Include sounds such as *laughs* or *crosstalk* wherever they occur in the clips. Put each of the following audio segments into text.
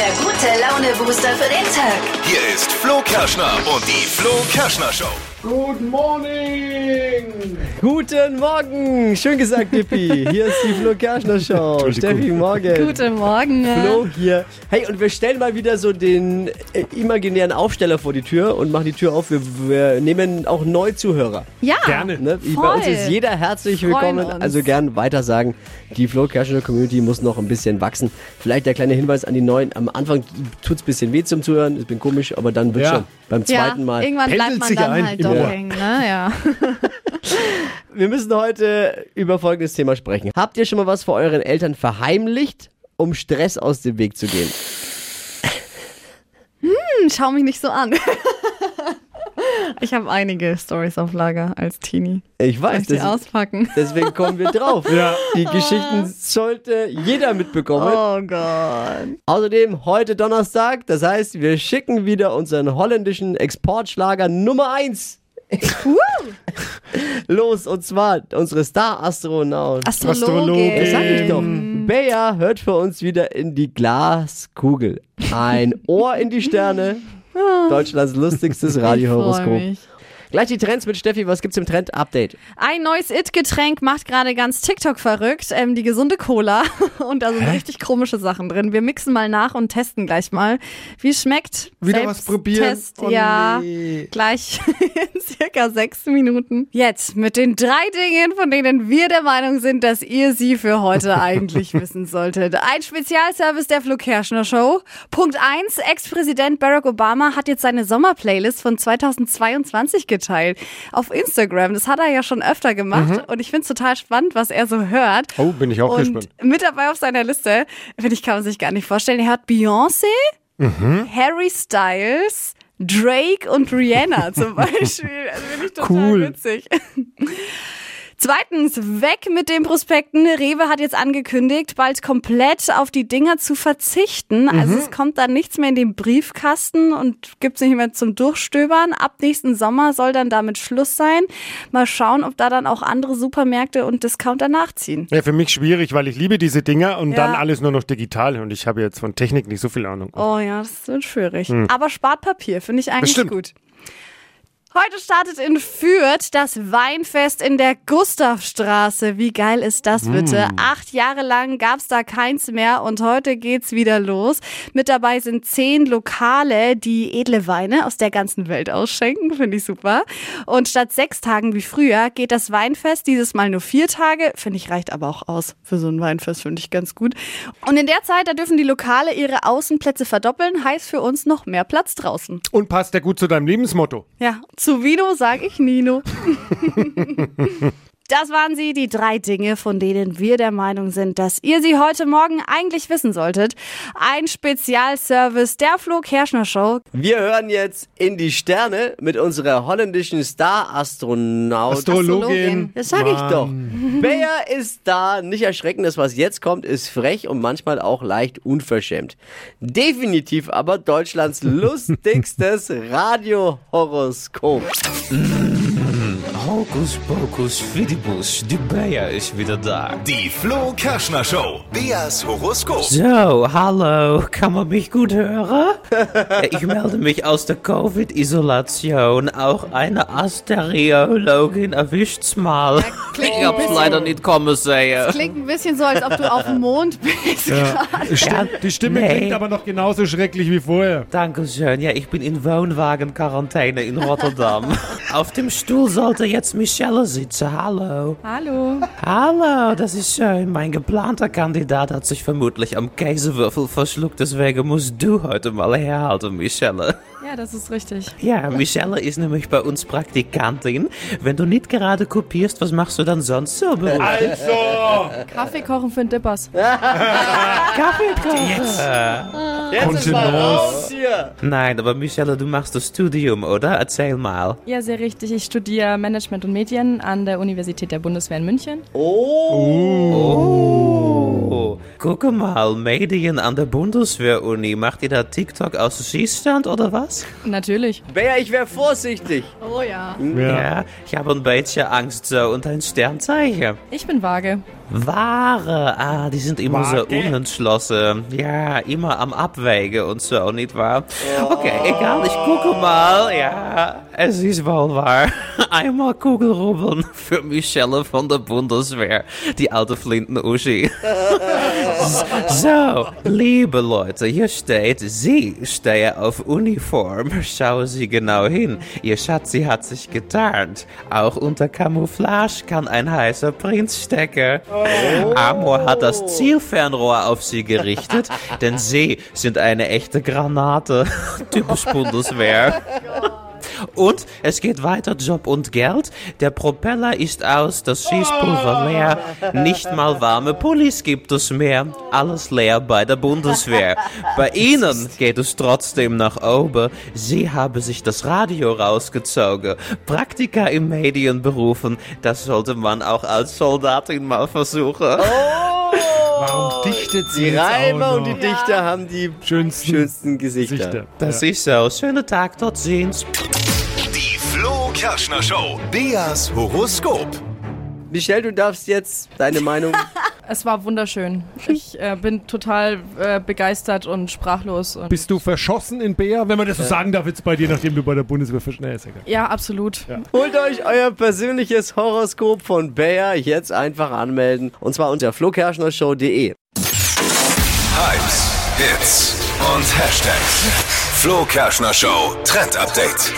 der gute Laune-Booster für den Tag. Hier ist Flo Kerschner und die Flo Kerschner Show. Good morning! Guten Morgen! Schön gesagt, Dippi. Hier ist die Flo Kerschner Show. *laughs* Steffi, morgen. Guten Morgen. Flo hier. Hey, und wir stellen mal wieder so den äh, imaginären Aufsteller vor die Tür und machen die Tür auf. Wir, wir nehmen auch Neuzuhörer. Ja, Gerne. Ne? Voll. Bei uns ist jeder herzlich Freuen willkommen. uns. Also gern weiter sagen. Die Flo Kerschner Community muss noch ein bisschen wachsen. Vielleicht der kleine Hinweis an die Neuen. Am Anfang tut's ein bisschen weh zum Zuhören. Ich bin komisch, aber dann wird Ja. schon. Beim ja, zweiten Mal. irgendwann bleibt man sich dann ein halt im doch Ohr. hängen. Ne? Ja. *laughs* Wir müssen heute über folgendes Thema sprechen. Habt ihr schon mal was vor euren Eltern verheimlicht, um Stress aus dem Weg zu gehen? Schau mich nicht so an. *laughs* Ich habe einige Stories auf Lager als Teenie. Ich Soll weiß, ich die auspacken? deswegen kommen wir drauf. *laughs* Ja. Die Geschichten sollte jeder mitbekommen. Oh Gott. Außerdem heute Donnerstag, das heißt, wir schicken wieder unseren holländischen Exportschlager Nummer 1 los. Und zwar unsere Star-Astronaut. Astrologin. Sag ich doch. Bea hört für uns wieder in die Glaskugel. Ein Ohr in die Sterne. *laughs* Deutschlands lustigstes Radiohoroskop. Gleich die Trends mit Steffi. Was gibt's im Trend-Update? Ein neues It-Getränk macht gerade ganz TikTok verrückt. Ähm, die gesunde Cola. *laughs* Und da sind richtig komische Sachen drin. Wir mixen mal nach und testen gleich mal, wie es schmeckt. Wieder was probieren? Test, Oh, ja. nee. Gleich *laughs* in circa sechs Minuten. Jetzt mit den drei Dingen, von denen wir der Meinung sind, dass ihr sie für heute *laughs* eigentlich wissen solltet. Ein Spezialservice der Flo Kerschner Show. Punkt eins: Ex-Präsident Barack Obama hat jetzt seine Sommerplaylist von 2022 geteilt auf Instagram. Das hat er ja schon öfter gemacht und ich finde es total spannend, was er so hört. Oh, bin ich auch und gespannt. mit dabei auf seiner Liste, finde ich, kann man sich gar nicht vorstellen. Er hat Beyoncé, Harry Styles, Drake und Rihanna zum *laughs* Beispiel. Also finde ich total Cool. witzig. Zweitens, weg mit den Prospekten. Rewe hat jetzt angekündigt, bald komplett auf die Dinger zu verzichten. Also es kommt dann nichts mehr in den Briefkasten und gibt's nicht mehr zum Durchstöbern. Ab nächsten Sommer soll dann damit Schluss sein. Mal schauen, ob da dann auch andere Supermärkte und Discounter nachziehen. Ja, für mich schwierig, weil ich liebe diese Dinger und Ja. dann alles nur noch digital und ich habe jetzt von Technik nicht so viel Ahnung. Oh ja, das wird schwierig. Aber spart Papier, finde ich eigentlich stimmt. gut. Heute startet in Fürth das Weinfest in der Gustavstraße. Wie geil ist das bitte? Acht Jahre lang gab's da keins mehr und heute geht's wieder los. Mit dabei sind zehn Lokale, die edle Weine aus der ganzen Welt ausschenken. Finde ich super. Und statt sechs Tagen wie früher geht das Weinfest dieses Mal nur vier Tage. Finde ich reicht aber auch aus für so ein Weinfest, finde ich ganz gut. Und in der Zeit, da dürfen die Lokale ihre Außenplätze verdoppeln. Heißt für uns noch mehr Platz draußen. Und passt ja gut zu deinem Lebensmotto. Ja, zu Vino sag ich Nino. *laughs* Das waren sie, die drei Dinge, von denen wir der Meinung sind, dass ihr sie heute Morgen eigentlich wissen solltet. Ein Spezialservice der Flo Kerschner Show. Wir hören jetzt in die Sterne mit unserer holländischen Star-Astronaut. Astrologin. Das sag ich doch. Bea ist da. Nicht erschrecken, das was jetzt kommt, ist frech und manchmal auch leicht unverschämt. Definitiv aber Deutschlands *laughs* lustigstes Radiohoroskop. Hokus Pokus Fidibus, die Bea ist wieder da. Die Flo Kerschner Show. Beas Horoskop. So, hallo, kann man mich gut hören? *laughs* ich melde mich aus der Covid-Isolation. Auch eine Asteriologin erwischt's mal. klingt Ich hab's leider nicht kommen sehen. Klingt ein bisschen so, als ob du auf dem Mond bist. Ja. Die Stimme Nee. klingt aber noch genauso schrecklich wie vorher. Dankeschön. Ja, ich bin in Wohnwagen-Quarantäne in Rotterdam. *laughs* Auf dem Stuhl sollte jetzt Michelle sitzen. Hallo. Hallo. Hallo, das ist schön. Mein geplanter Kandidat hat sich vermutlich am Käsewürfel verschluckt, deswegen musst du heute mal herhalten, Michelle. Ja, das ist richtig. Ja, Michelle ist nämlich bei uns Praktikantin. Wenn du nicht gerade kopierst, was machst du dann sonst so? Also! Kaffee kochen für den Dippers. *laughs* Kaffee kochen. Jetzt ist mal raus hier. Nein, aber Michelle, du machst das Studium, oder? Erzähl mal. Ja, sehr richtig. Ich studiere Management und Medien an der Universität der Bundeswehr in München. Oh, guck mal, Medien an der Bundeswehr-Uni. Macht ihr da TikTok aus Schießstand oder was? Natürlich. Bea, ich wäre vorsichtig. Oh ja. Ja, ich habe ein bisschen Angst so und ein Sternzeichen. Ich bin vage. Ware, ah, die sind immer so Warte. unentschlossen. Ja, immer am Abwägen und so, nicht wahr? Okay, egal, ich gucke mal. Ja, es ist wohl wahr. *laughs* Einmal Kugelrubbeln für Michelle von der Bundeswehr, die alte Flinten-Uschi. *laughs* *laughs* So, liebe Leute, hier steht, Sie stehen auf Uniform. Schauen Sie genau hin. Ihr Schatzi hat sich getarnt. Auch unter Camouflage kann ein heißer Prinz stecken. Amor hat das Zielfernrohr auf Sie gerichtet, denn Sie sind eine echte Granate. *laughs* Typisch Bundeswehr. *laughs* Und es geht weiter, Job und Geld. Der Propeller ist aus, das Schießpulver leer. Nicht mal warme Pullis gibt es mehr. Alles leer bei der Bundeswehr. Bei Ihnen geht es trotzdem nach oben. Sie haben sich das Radio rausgezogen. Praktika im Medienberufen, das sollte man auch als Soldatin mal versuchen. Warum dichtet sie Die jetzt auch Reimer und die Dichter haben die schönsten, schönsten Gesichter. Gesichter. Das ist so. Schönen Tag, dort sehen's. Kerschner Show. Beas Horoskop. Michelle, du darfst jetzt deine Meinung. *laughs* Es war wunderschön. Ich äh, bin total äh, begeistert und sprachlos. Und Bist du verschossen in Bea, wenn man das so sagen darf jetzt bei dir, nachdem du bei der Bundeswehr verschnell ist? egal. ja, absolut. Holt euch euer persönliches Horoskop von Bayer jetzt einfach anmelden. Und zwar unter flokerschnershow.de. Hypes, Hits und Hashtags. Flo Kerschner Show Trend Update.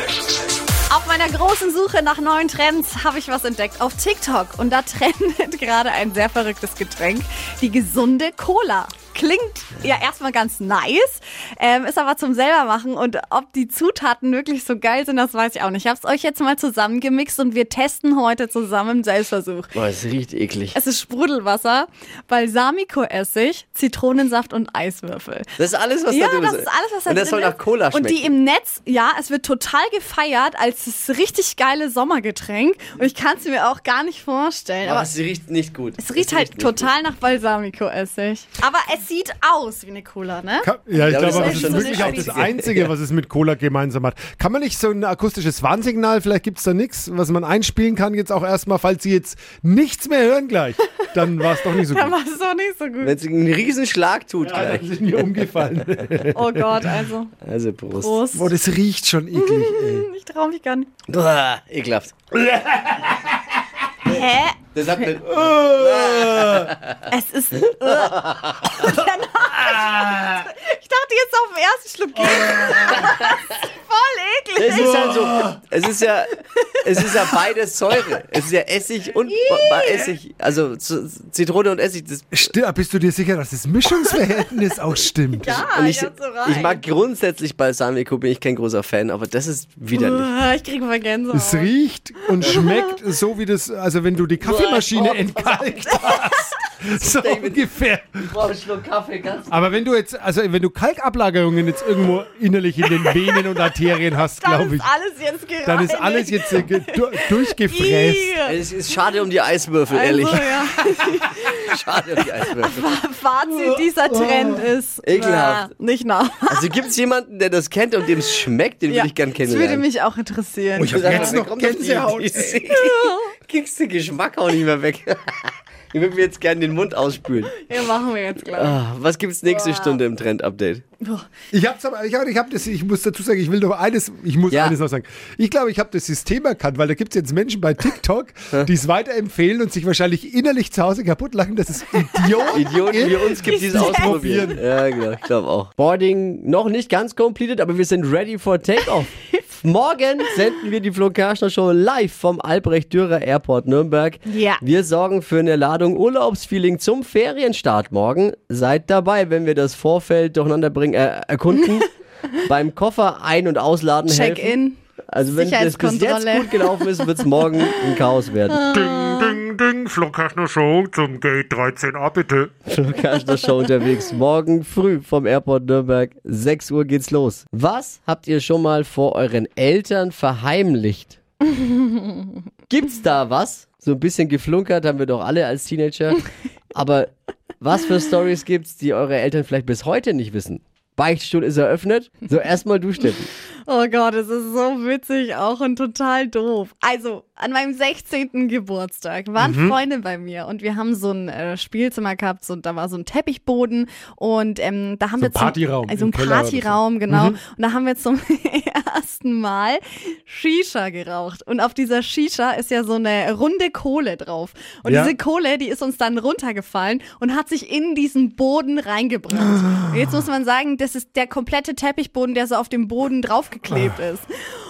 Auf meiner großen Suche nach neuen Trends habe ich was entdeckt auf TikTok. Und da *laughs* trendet gerade ein sehr verrücktes Getränk. Die gesunde Cola. Klingt ja erstmal ganz nice, ähm, ist aber zum selber machen. Und ob die Zutaten wirklich so geil sind, das weiß ich auch nicht. Ich habe es euch jetzt mal zusammengemixt und wir testen heute zusammen im Selbstversuch. Boah, es riecht eklig. Es ist Sprudelwasser, Balsamico-Essig, Zitronensaft und Eiswürfel. Das ist alles, was Ja, da drin das ist alles, was da Und das drin soll nach ist. Cola schmecken. Und die im Netz, ja, es wird total gefeiert als das richtig geile Sommergetränk. Und ich kann es mir auch gar nicht vorstellen. Aber Aber es riecht nicht gut. es riecht halt nicht total nach Balsamico-Essig. Aber es sieht aus wie eine Cola, ne? Ka- Ja, ich Ja, glaube, das das ist ist wirklich auch das Einzige. *laughs* Was es mit Cola gemeinsam hat. Kann man nicht so ein akustisches Warnsignal, vielleicht gibt es da nichts, was man einspielen kann, jetzt auch erstmal, falls Sie jetzt nichts mehr hören gleich, dann war es doch nicht so *laughs* gut. war es doch nicht so gut. Wenn es einen riesen Schlag tut Ja, gleich. das ist mir umgefallen. *laughs* Oh Gott, also. Also Prost. Prost. Boah, das riecht schon eklig. Ich trau mich gar nicht. Uah, ekelhaft. Hä? Das hat eine, Es ist. *laughs* Ich dachte jetzt auf den ersten Schluck geht. *laughs* Voll eklig. es ist halt so, es ist ja, es ist ja beides Säure. Es ist ja Essig und Essig, also Zitrone und Essig. Das, Sti- Bist du dir sicher, dass das Mischungsverhältnis auch stimmt? Ja, und ich, so rein. ich mag grundsätzlich Balsamico, bin ich kein großer Fan, aber das ist widerlich. Ich kriege Vergänsehaut. Es riecht und schmeckt so wie das, also wenn du die Kaffeemaschine entkalkt hast. *laughs* So David. ungefähr. Ich brauche einen Schluck Kaffee, ganz Aber wenn du jetzt, also wenn du Kalkablagerungen jetzt irgendwo innerlich in den Venen und Arterien hast, Dann glaube ist ich, alles jetzt gereinigt. dann ist alles jetzt äh, ge- du- durchgefräst. Es ist schade um die Eiswürfel, ehrlich. Also, ja. *laughs* Schade um die Eiswürfel. Fazit dieser Trend ist Ekelhaft. äh, nicht nah. Also gibt es jemanden, der das kennt und dem es schmeckt, den würde ich gern Das würde kennenlernen. mich auch interessieren. Ich hab Sag mal, jetzt noch Gänsehaut. *laughs* Kriegst den Geschmack auch nicht mehr weg. *laughs* Ich würde mir jetzt gerne den Mund ausspülen. Ja, machen wir jetzt gleich. Ah, was gibt's nächste Boah. Stunde im Trend-Update? Ich hab's aber, ich, hab- ich hab das, ich muss dazu sagen, ich will noch eines, ich muss Ja. eines noch sagen. Ich glaube, ich habe das System erkannt, weil da gibt's jetzt Menschen bei TikTok, die es weiterempfehlen und sich wahrscheinlich innerlich zu Hause kaputt lachen, dass es Idioten, Idioten wie uns gibt, die es ausprobieren. Ja, genau, ich glaube auch. Boarding noch nicht ganz completed, aber wir sind ready for Takeoff. Morgen senden wir die Flo Kerschner Show live vom Albrecht Dürer Airport Nürnberg. Ja. Wir sorgen für eine Ladung Urlaubsfeeling zum Ferienstart morgen. Seid dabei, wenn wir das Vorfeld durcheinander bringen, äh, erkunden. *laughs* beim Koffer ein- und ausladen helfen. Check-in. Also wenn das bis jetzt gut gelaufen ist, wird es morgen ein Chaos werden. Ding, ding, ding, Flo Kerschner Show zum Gate 13a bitte. Flo Kerschner Show unterwegs. Morgen früh vom Airport Nürnberg. 6 Uhr geht's los. Was habt ihr schon mal vor euren Eltern verheimlicht? *laughs* Gibt's da was? So ein bisschen geflunkert haben wir doch alle als Teenager. Aber was für Stories gibt's, die eure Eltern vielleicht bis heute nicht wissen? Beichtstuhl ist eröffnet. So, erstmal du, Steffi. *laughs* Oh Gott, es ist so witzig auch und total doof. Also, an meinem 16. Geburtstag waren Mhm. Freunde bei mir und wir haben so ein äh, Spielzimmer gehabt, so, da war so ein Teppichboden und ähm, da haben So wir ein Partyraum also ein. Mhm. Partyraum, genau. Und da haben wir zum *laughs* ersten Mal Shisha geraucht. Und auf dieser Shisha ist ja so eine runde Kohle drauf. Und Ja. diese Kohle, die ist uns dann runtergefallen und hat sich in diesen Boden reingebrannt. *gasps* Und jetzt muss man sagen, das ist der komplette Teppichboden, der so auf dem Boden draufgeklebt ist.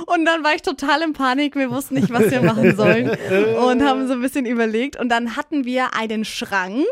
Und dann war ich total in Panik. Wir wussten nicht, was wir machen sollen. Und haben so ein bisschen überlegt. Und dann hatten wir einen Schrank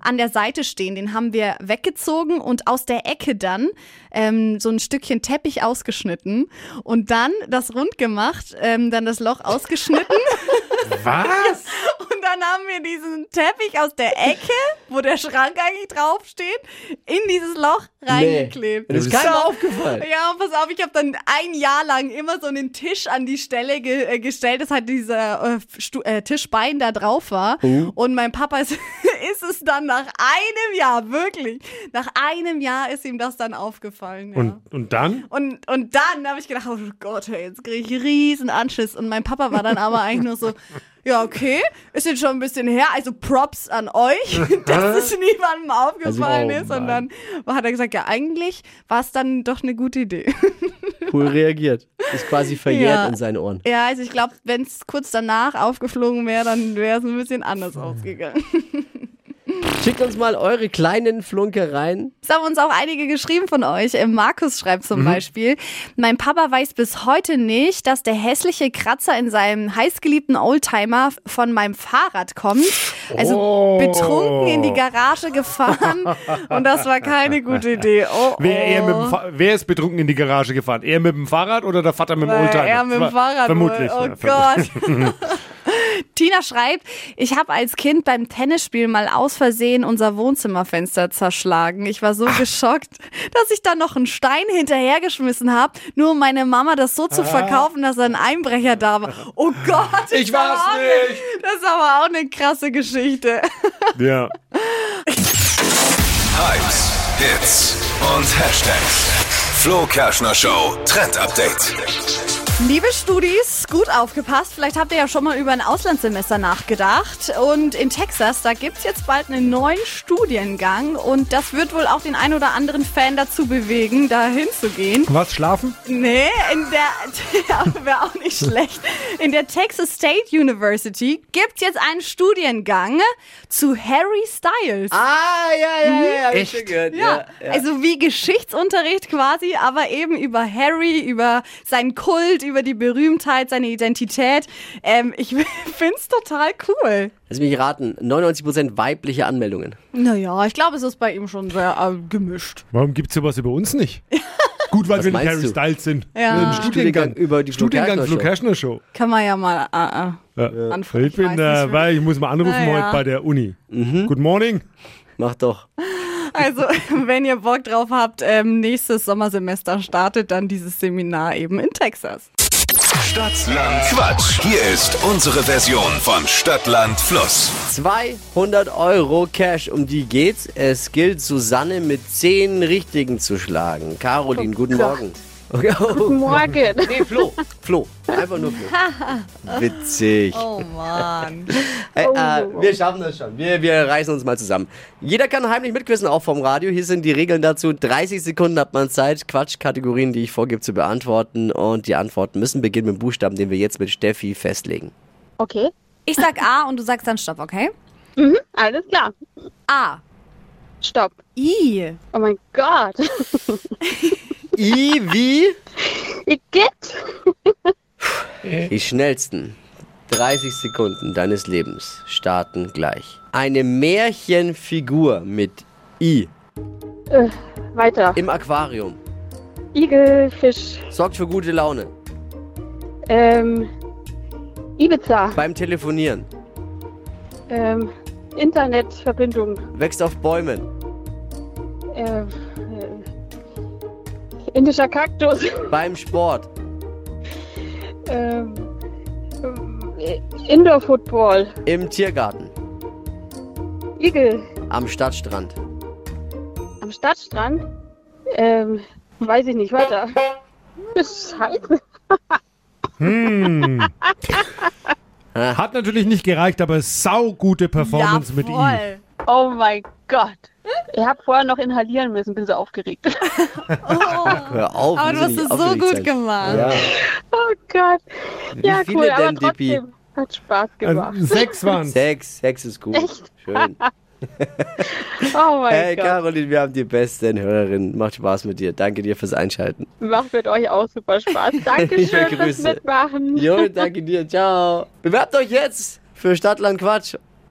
an der Seite stehen. Den haben wir weggezogen und aus der Ecke dann ähm, so ein Stückchen Teppich ausgeschnitten. Und dann das rund gemacht, ähm, dann das Loch ausgeschnitten. *laughs* Was? *laughs* Und dann haben wir diesen Teppich aus der Ecke, wo der Schrank eigentlich draufsteht, in dieses Loch reingeklebt. Das ist keinem aufgefallen. Ja, und pass auf, ich habe dann ein Jahr lang immer so einen Tisch an die Stelle ge äh, gestellt, dass halt dieser äh, äh, Tischbein da drauf war. Oh. Und mein Papa ist, *laughs* ist es dann nach einem Jahr, wirklich, nach einem Jahr ist ihm das dann aufgefallen. Ja. Und, und dann? Und, und dann habe ich gedacht, oh Gott, jetzt kriege ich riesen Anschiss. Und mein Papa war dann aber eigentlich nur so, *laughs* ja, okay, ist jetzt schon ein bisschen her, also Props an euch, *laughs* dass es niemandem aufgefallen Also, oh ist. Und dann hat er gesagt, ja, eigentlich war es dann doch eine gute Idee. *laughs* Cool reagiert. Ist quasi verjährt Ja. in seinen Ohren. ja, also ich glaube, wenn es kurz danach aufgeflogen wäre, dann wäre es ein bisschen anders ausgegangen. Schickt uns mal eure kleinen Flunkereien. Es haben uns auch einige geschrieben von euch. Äh, Markus schreibt zum Beispiel, mein Papa weiß bis heute nicht, dass der hässliche Kratzer in seinem heißgeliebten Oldtimer von meinem Fahrrad kommt. Also Oh. betrunken in die Garage gefahren *laughs* und das war keine gute Idee. Oh, Wer, oh. Fa- wer ist betrunken in die Garage gefahren? Er mit dem Fahrrad oder der Vater mit dem Weil Oldtimer? Er mit dem Fahrrad. Vermutlich. Oh ja. Gott. *laughs* Tina schreibt, ich habe als Kind beim Tennisspiel mal aus Versehen unser Wohnzimmerfenster zerschlagen. Ich war so geschockt, dass ich dann noch einen Stein hinterhergeschmissen habe, nur um meine Mama das so zu verkaufen, dass ein Einbrecher da war. Oh *laughs* Gott. Ich das war's war auch nicht. Eine, das ist aber auch eine krasse Geschichte. *laughs* Ja. Hypes, Hits und Hashtags. Flo Kerschner Show Trend Update. Liebe Studis, gut aufgepasst. Vielleicht habt ihr ja schon mal über ein Auslandssemester nachgedacht. Und in Texas, da gibt's jetzt bald einen neuen Studiengang. Und das wird wohl auch den ein oder anderen Fan dazu bewegen, da hinzugehen. Was, schlafen? Nee, in der, *laughs* ja, wäre auch nicht schlecht. In der Texas State University gibt's jetzt einen Studiengang zu Harry Styles. Ah, ja, ja, ja. ich Echt? schon gehört. Ja, also wie Geschichtsunterricht quasi, aber eben über Harry, über seinen Kult, über die Berühmtheit, seine Identität. Ähm, ich *laughs* find's total cool. Lass mich raten, 99% weibliche Anmeldungen. Naja, ich glaube, es ist bei ihm schon sehr äh, gemischt. Warum gibt's sowas über uns nicht? Gut, weil Was wir nicht meinst Harry du? Styles sind. Ja. Ein Studiengang. Studiengang über die Flo Studiengang Kerschner Flo Show. Kerschner Show. Kann man ja mal äh, äh, Ja. anfangen. Ich bin, weiß äh, weil ich muss mal anrufen Naja. heute bei der Uni. Mhm. Good morning. Mach doch. Also, *laughs* wenn ihr Bock drauf habt, ähm, nächstes Sommersemester startet dann dieses Seminar eben in Texas. Stadtland Quatsch. Hier ist unsere Version von Stadtland Fluss. 200 Euro Cash, um die geht's. Es gilt, Susanne mit 10 Richtigen zu schlagen. Caroline, guten Morgen. Okay, *laughs* oh, Morgen. nee, Flo. Flo. Einfach nur Flo. *laughs* Witzig. Oh Mann. Äh, äh, wir schaffen das schon. Wir, wir reißen uns mal zusammen. Jeder kann heimlich mitquissen, auch vom Radio. Hier sind die Regeln dazu. 30 Sekunden hat man Zeit, Quatschkategorien, die ich vorgebe, zu beantworten. Und die Antworten müssen beginnen mit dem Buchstaben, den wir jetzt mit Steffi festlegen. Okay, Ich sag A und du sagst dann Stopp, okay? alles klar. A. Stopp. I. Oh mein Gott. *laughs* I wie? Igitt. Die schnellsten 30 Sekunden deines Lebens starten gleich. Eine Märchenfigur mit I Äh, weiter. im Aquarium Igel, Fisch. sorgt für gute Laune. Ähm, Ibiza. Beim Telefonieren Ähm, Internetverbindung. wächst auf Bäumen. Äh, indischer Kaktus. Beim Sport Ähm, äh, Indoor Football. im Tiergarten. Igel. Am Stadtstrand. Am Stadtstrand. Ähm, weiß ich nicht, weiter. *laughs* Scheiße. Hm. *laughs* Hat natürlich nicht gereicht, aber saugute Performance mit ihm. Oh mein Gott. Ich habe vorher noch inhalieren müssen, bin so aufgeregt. *laughs* Hör auf. Aber du hast es so gut sein. gemacht. Ja. Oh Gott. Wie ja, viele cool, aber denn, Dippi? trotzdem hat Spaß gemacht. Also, sechs waren Sechs, sechs ist gut. Schön. *laughs* Oh mein Hey Gott. Caroline, wir haben die besten Hörerinnen. Macht Spaß mit dir. Danke dir fürs Einschalten. Macht mit euch auch super Spaß. *laughs* Dankeschön fürs Grüße. Mitmachen. Jo, danke dir. Ciao. Bewerbt euch jetzt für Stadtland Quatsch